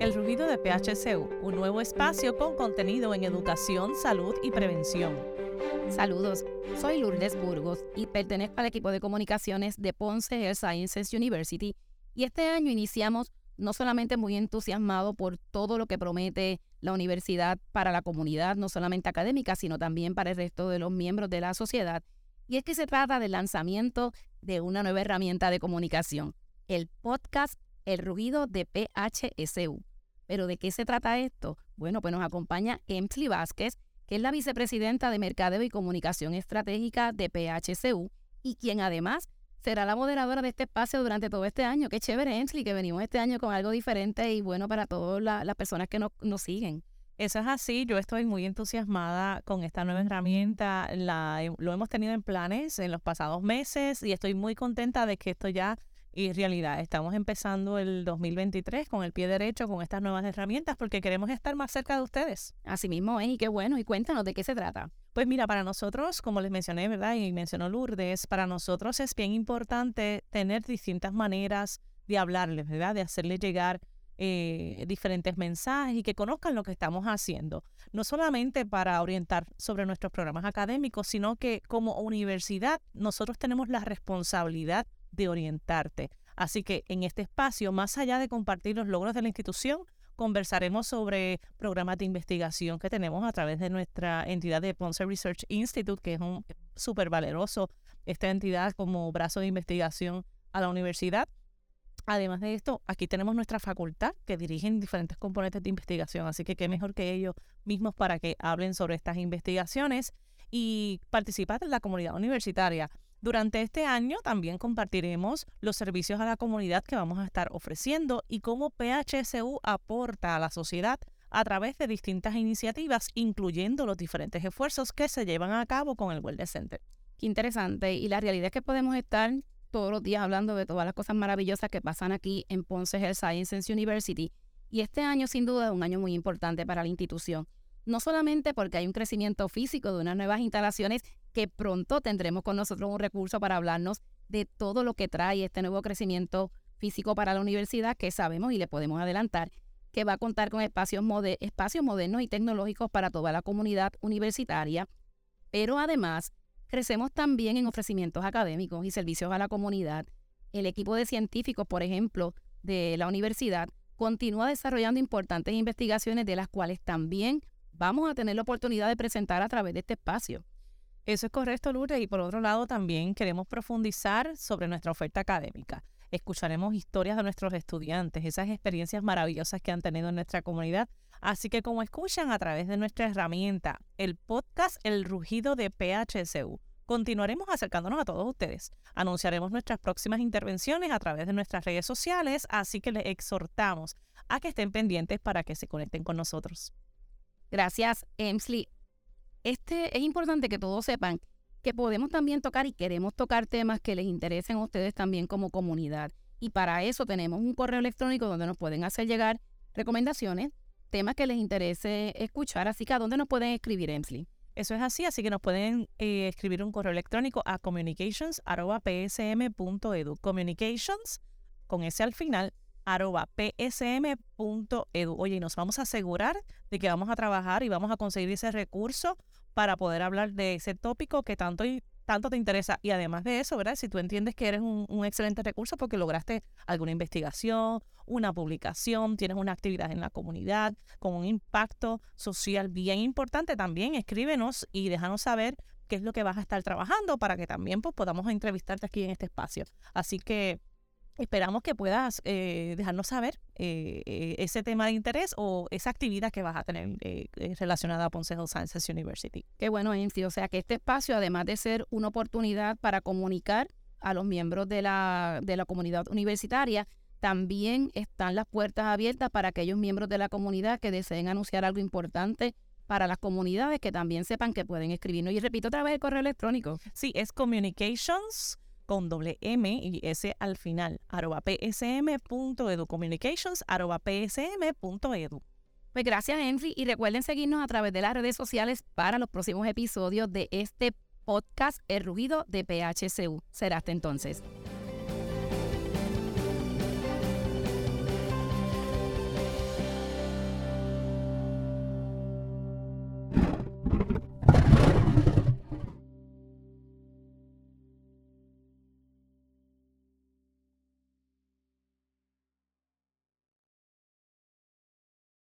El rugido de PHCU, un nuevo espacio con contenido en educación, salud y prevención. Saludos, soy Lourdes Burgos y pertenezco al equipo de comunicaciones de Ponce Health Sciences University y este año iniciamos no solamente muy entusiasmado por todo lo que promete la universidad para la comunidad, no solamente académica, sino también para el resto de los miembros de la sociedad. Y es que se trata del lanzamiento de una nueva herramienta de comunicación, el podcast El Rugido de PHSU. ¿Pero de qué se trata esto? Bueno, pues nos acompaña Emsley Vázquez, que es la vicepresidenta de Mercadeo y Comunicación Estratégica de PHCU y quien además será la moderadora de este espacio durante todo este año. Qué chévere, Ensley, que venimos este año con algo diferente y bueno para todas las personas que nos, siguen. Eso es así, yo estoy muy entusiasmada con esta nueva herramienta, la, lo hemos tenido en planes en los pasados meses y estoy muy contenta de que esto ya es realidad. Estamos empezando el 2023 con el pie derecho con estas nuevas herramientas porque queremos estar más cerca de ustedes. Así mismo es, y qué bueno, y cuéntanos de qué se trata. Pues mira, para nosotros, como les mencioné, ¿verdad? Y mencionó Lourdes, para nosotros es bien importante tener distintas maneras de hablarles, ¿verdad? De hacerles llegar eh, diferentes mensajes y que conozcan lo que estamos haciendo. No solamente para orientar sobre nuestros programas académicos, sino que como universidad nosotros tenemos la responsabilidad de orientarte. Así que en este espacio, más allá de compartir los logros de la institución, conversaremos sobre programas de investigación que tenemos a través de nuestra entidad de Ponce Research Institute, que es un súper valeroso esta entidad como brazo de investigación a la universidad. Además de esto, aquí tenemos nuestra facultad que dirigen diferentes componentes de investigación, así que qué mejor que ellos mismos para que hablen sobre estas investigaciones y participar en la comunidad universitaria. Durante este año también compartiremos los servicios a la comunidad que vamos a estar ofreciendo y cómo PHSU aporta a la sociedad a través de distintas iniciativas, incluyendo los diferentes esfuerzos que se llevan a cabo con el Wellness Center. Qué interesante. Y la realidad es que podemos estar todos los días hablando de todas las cosas maravillosas que pasan aquí en Ponce Health Sciences University. Y este año, sin duda, es un año muy importante para la institución. No solamente porque hay un crecimiento físico de unas nuevas instalaciones que pronto tendremos con nosotros un recurso para hablarnos de todo lo que trae este nuevo crecimiento físico para la universidad que sabemos y le podemos adelantar que va a contar con espacios, modernos y tecnológicos para toda la comunidad universitaria, pero además crecemos también en ofrecimientos académicos y servicios a la comunidad. El equipo de científicos, por ejemplo, de la universidad continúa desarrollando importantes investigaciones de las cuales también vamos a tener la oportunidad de presentar a través de este espacio. Eso es correcto, Lourdes. Y por otro lado, también queremos profundizar sobre nuestra oferta académica. Escucharemos historias de nuestros estudiantes, esas experiencias maravillosas que han tenido en nuestra comunidad. Así que como escuchan a través de nuestra herramienta, el podcast El Rugido de PHSU, continuaremos acercándonos a todos ustedes. Anunciaremos nuestras próximas intervenciones a través de nuestras redes sociales, así que les exhortamos a que estén pendientes para que se conecten con nosotros. Gracias, Emsley este, es importante que todos sepan que podemos también tocar y queremos tocar temas que les interesen a ustedes también como comunidad. Y para eso tenemos un correo electrónico donde nos pueden hacer llegar recomendaciones, temas que les interese escuchar. Así que a dónde nos pueden escribir, Emsley. Eso es así, así que nos pueden eh, escribir un correo electrónico a communications.psm.edu. Communications, con ese al final, arroba psm.edu. Oye, y nos vamos a asegurar de que vamos a trabajar y vamos a conseguir ese recurso para poder hablar de ese tópico que tanto tanto te interesa. Y además de eso, ¿verdad? Si tú entiendes que eres un, un, excelente recurso porque lograste alguna investigación, una publicación, tienes una actividad en la comunidad con un impacto social bien importante, también escríbenos y déjanos saber qué es lo que vas a estar trabajando para que también pues, podamos entrevistarte aquí en este espacio. Así que Esperamos que puedas eh, dejarnos saber eh, eh, ese tema de interés o esa actividad que vas a tener relacionada a Ponce Health Sciences University. Qué bueno, Enfi. O sea que este espacio, además de ser una oportunidad para comunicar a los miembros de la, de la comunidad universitaria, también están las puertas abiertas para aquellos miembros de la comunidad que deseen anunciar algo importante para las comunidades que también sepan que pueden escribirnos. Y repito otra vez el correo electrónico. Sí, es communications con doble M y S al final, arroba psm.edu, communications arroba psm.edu. Pues gracias, Henry, y recuerden seguirnos a través de las redes sociales para los próximos episodios de este podcast El Rugido de PHCU. Será hasta entonces.